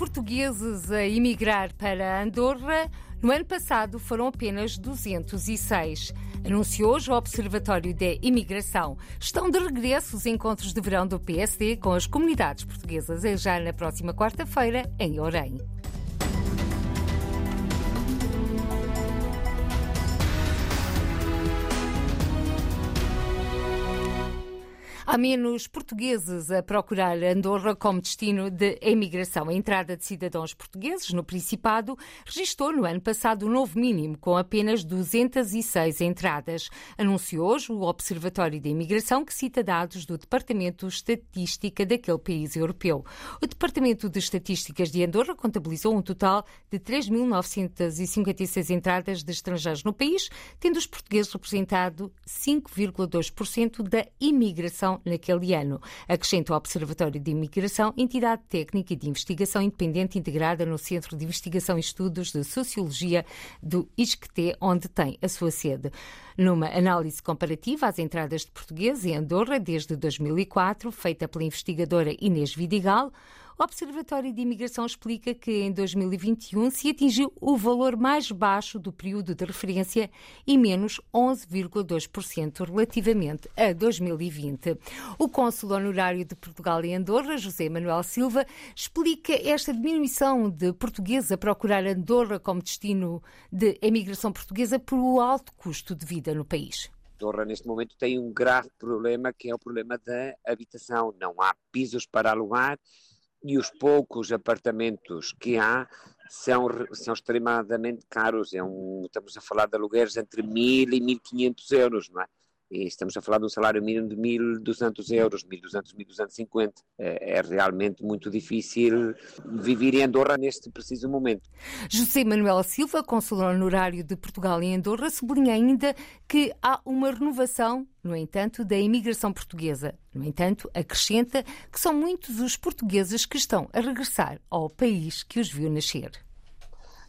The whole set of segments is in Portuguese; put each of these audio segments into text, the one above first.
portugueses a emigrar para Andorra, no ano passado foram apenas 206. Anunciou hoje o Observatório da Imigração. Estão de regresso os encontros de verão do PSD com as comunidades portuguesas já na próxima quarta-feira em Orem. Há menos portugueses a procurar Andorra como destino de emigração. A entrada de cidadãos portugueses no Principado registrou no ano passado um novo mínimo, com apenas 206 entradas. Anunciou hoje o Observatório de Imigração, que cita dados do Departamento de Estatística daquele país europeu. O Departamento de Estatísticas de Andorra contabilizou um total de 3.956 entradas de estrangeiros no país, tendo os portugueses representado 5,2% da imigração naquele ano. Acrescenta o Observatório de Imigração, entidade técnica e de investigação independente integrada no Centro de Investigação e Estudos de Sociologia do ISCTE, onde tem a sua sede. Numa análise comparativa às entradas de português em Andorra desde 2004, feita pela investigadora Inês Vidigal, o Observatório de Imigração explica que em 2021 se atingiu o valor mais baixo do período de referência e menos 11,2% relativamente a 2020. O cônsul honorário de Portugal em Andorra, José Manuel Silva, explica esta diminuição de portugueses a procurar Andorra como destino de emigração portuguesa por o alto custo de vida no país. Andorra, neste momento, tem um grave problema que é o problema da habitação. Não há pisos para alugar e os poucos apartamentos que há são, são extremadamente caros. É um, estamos a falar de alugueres entre 1.000 e 1.500 euros, não é? Estamos a falar de um salário mínimo de 1.200 euros, 1.200, 1.250. É, é realmente muito difícil viver em Andorra neste preciso momento. José Manuel Silva, consulor honorário de Portugal em Andorra, sublinha ainda que há uma renovação no entanto, da imigração portuguesa. No entanto, acrescenta que são muitos os portugueses que estão a regressar ao país que os viu nascer.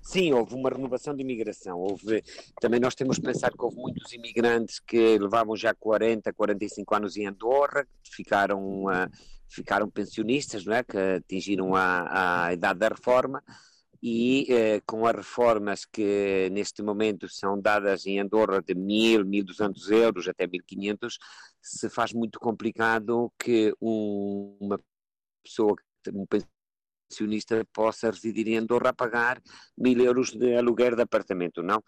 Sim, houve uma renovação de imigração. Houve, também nós temos que pensar que houve muitos imigrantes que levavam já 40, 45 anos em Andorra, ficaram, uh, ficaram pensionistas, não é? que atingiram a, a idade da reforma e uh, com as reformas que neste momento são dadas em Andorra de 1.000, 1.200 euros até 1.500, se faz muito complicado que um, uma pessoa, um possa residir em Andorra a pagar mil euros de aluguer de apartamento, não?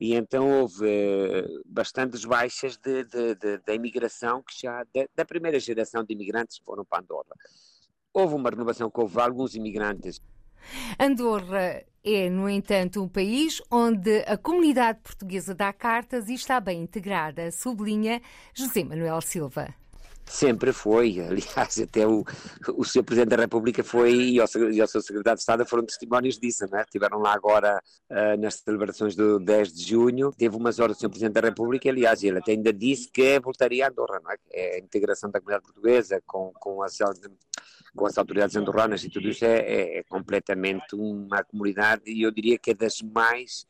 E então houve uh, bastantes baixas de, de, de, da imigração que já, de, da primeira geração de imigrantes que foram para Andorra. Houve uma renovação que houve alguns imigrantes. Andorra é, no entanto, um país onde a comunidade portuguesa dá cartas e está bem integrada, sublinha José Manuel Silva. Sempre foi, aliás, até o, o Sr. Presidente da República foi e o, e o Sr. Secretário de Estado foram testemunhos disso, né? Estiveram lá agora uh, nas celebrações do 10 de junho, teve umas horas o Sr. Presidente da República, aliás, ele até ainda disse que voltaria a Andorra, não é? é a integração da comunidade portuguesa com, com, as, com as autoridades andorranas e tudo isso é, é, é completamente uma comunidade e eu diria que é das mais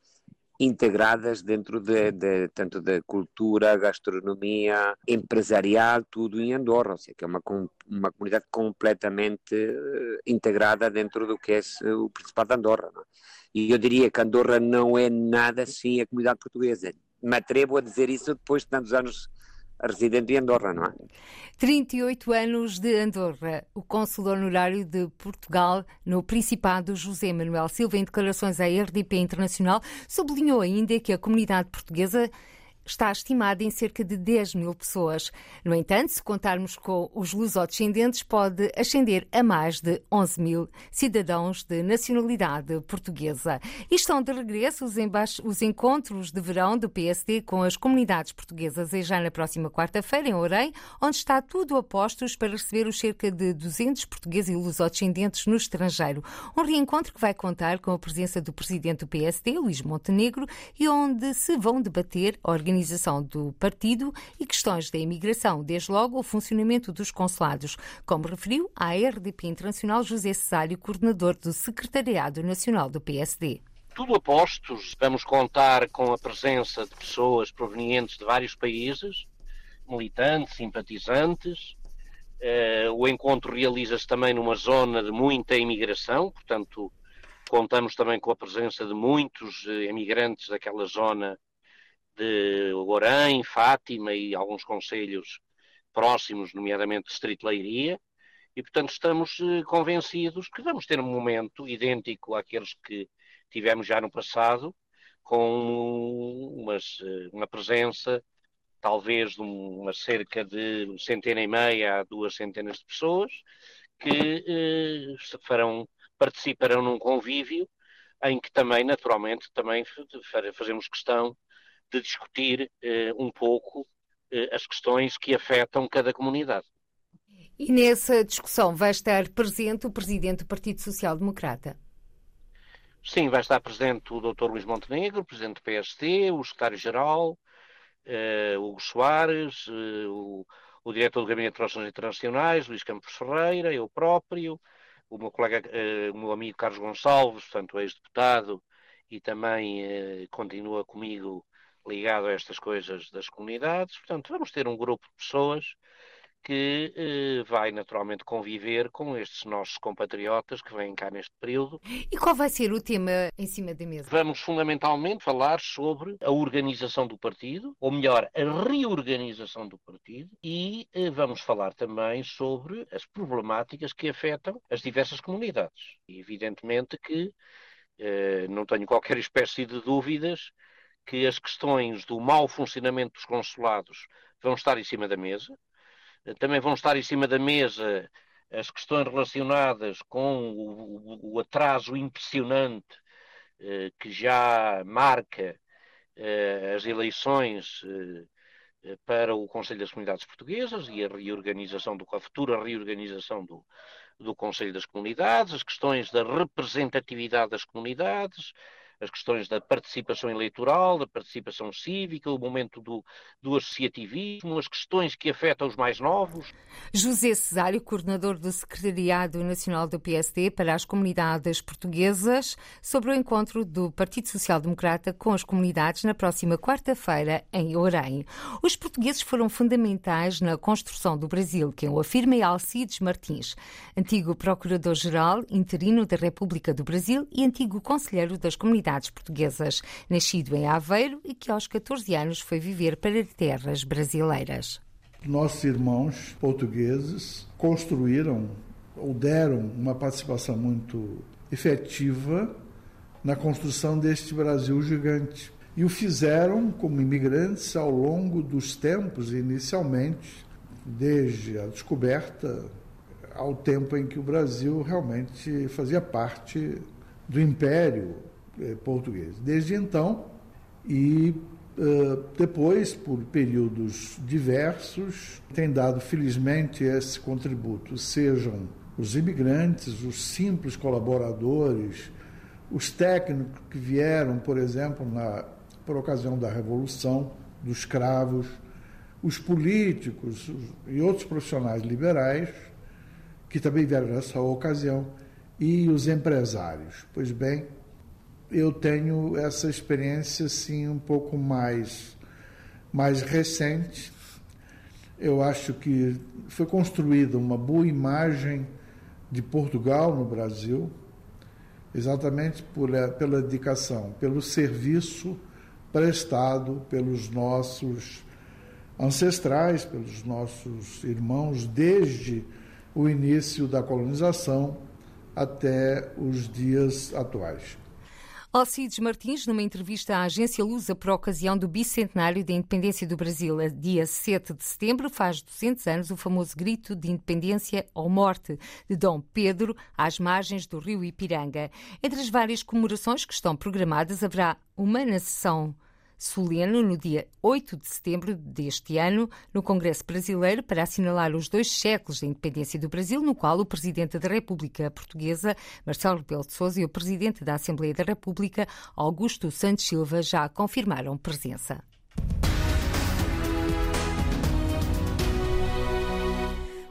integradas dentro de, de, tanto da cultura, gastronomia, empresarial, tudo em Andorra, ou seja, que é uma, uma comunidade completamente uh, integrada dentro do que é o Principado de Andorra. Não? É? E eu diria que Andorra não é nada sem a comunidade portuguesa. Me atrevo a dizer isso depois de tantos anos residente em Andorra, não é? 38 anos de Andorra. O cônsul honorário de Portugal no Principado, José Manuel Silva, em declarações à RDP Internacional, sublinhou ainda que a comunidade portuguesa está estimada em cerca de 10 mil pessoas. No entanto, se contarmos com os lusodescendentes, pode ascender a mais de 11 mil cidadãos de nacionalidade portuguesa. E estão de regresso os, os encontros de verão do PSD com as comunidades portuguesas e já na próxima quarta-feira em Orem, onde está tudo a postos para receber os cerca de 200 portugueses e lusodescendentes no estrangeiro. Um reencontro que vai contar com a presença do presidente do PSD, Luís Montenegro, e onde se vão debater organizações organização do partido e questões da imigração, desde logo o funcionamento dos consulados, como referiu à RDP Internacional José Cesário, coordenador do Secretariado Nacional do PSD tudo a postos. Vamos contar com a presença de pessoas provenientes de vários países, militantes, simpatizantes, Uh, o encontro realiza-se também numa zona de muita imigração, portanto, contamos também com a presença de muitos imigrantes daquela zona de Orém, Fátima e alguns conselhos próximos, nomeadamente Distrito Leiria, e portanto estamos convencidos que vamos ter um momento idêntico àqueles que tivemos já no passado, com umas, uma presença talvez de uma cerca de centena e meia a duas centenas de pessoas que eh, farão, participarão num convívio em que também, naturalmente, também fazemos questão de discutir eh, um pouco eh, as questões que afetam cada comunidade. E nessa discussão vai estar presente o Presidente do Partido Social Democrata? Sim, vai estar presente o Dr. Luís Montenegro, Presidente do PSD, o Secretário-Geral, uh, Hugo Soares, uh, o, o, Diretor do Gabinete de Relações Internacionais, Luís Campos Ferreira, eu próprio, o meu colega, uh, o meu amigo Carlos Gonçalves, portanto, ex-deputado, e também continua comigo ligado a estas coisas das comunidades. Portanto, vamos ter um grupo de pessoas que eh, vai naturalmente conviver com estes nossos compatriotas que vêm cá neste período. E qual vai ser o tema em cima da mesa? Vamos fundamentalmente falar sobre a organização do partido, ou melhor, a reorganização do partido, e eh, vamos falar também sobre as problemáticas que afetam as diversas comunidades. E evidentemente que eh, não tenho qualquer espécie de dúvidas que as questões do mau funcionamento dos consulados vão estar em cima da mesa, também vão estar em cima da mesa as questões relacionadas com o, o atraso impressionante eh, que já marca eh, as eleições eh, para o Conselho das Comunidades Portuguesas e a reorganização do, a futura reorganização do, do Conselho das Comunidades, as questões da representatividade das comunidades, as questões da participação eleitoral, da participação cívica, o momento do, do associativismo, as questões que afetam os mais novos. José Cesário, coordenador do Secretariado Nacional do PSD para as Comunidades Portuguesas, sobre o encontro do Partido Social Democrata com as comunidades na próxima quarta-feira em Orem. Os portugueses foram fundamentais na construção do Brasil, quem o afirma é Alcides Martins, antigo Procurador-Geral interino da República do Brasil e antigo Conselheiro das Comunidades comunidades portuguesas, nascido em Aveiro e que aos 14 anos foi viver para terras brasileiras. Nossos irmãos portugueses construíram ou deram uma participação muito efetiva na construção deste Brasil gigante. E o fizeram como imigrantes ao longo dos tempos, inicialmente, desde a descoberta ao tempo em que o Brasil realmente fazia parte do Império português. Desde então, e uh, depois, por períodos diversos, tem dado felizmente esse contributo, sejam os imigrantes, os simples colaboradores, os técnicos que vieram, por exemplo, na, por ocasião da Revolução dos Cravos, os políticos e outros profissionais liberais, que também vieram nessa ocasião, e os empresários. Pois bem, eu tenho essa experiência assim um pouco mais mais recente. Eu acho que foi construída uma boa imagem de Portugal no Brasil, exatamente por, eh, pela dedicação, pelo serviço prestado pelos nossos ancestrais, pelos nossos irmãos, desde o início da colonização até os dias atuais. Alcides Martins, numa entrevista à agência Lusa por ocasião do bicentenário da independência do Brasil, dia 7 de setembro, faz 200 anos o famoso grito de independência ou morte de Dom Pedro às margens do rio Ipiranga. Entre as várias comemorações que estão programadas, haverá uma na sessão solene no dia 8 de setembro deste ano, no Congresso Brasileiro, para assinalar os dois séculos da independência do Brasil, no qual o Presidente da República Portuguesa, Marcelo Rebelo de Sousa, e o Presidente da Assembleia da República, Augusto Santos Silva, já confirmaram presença.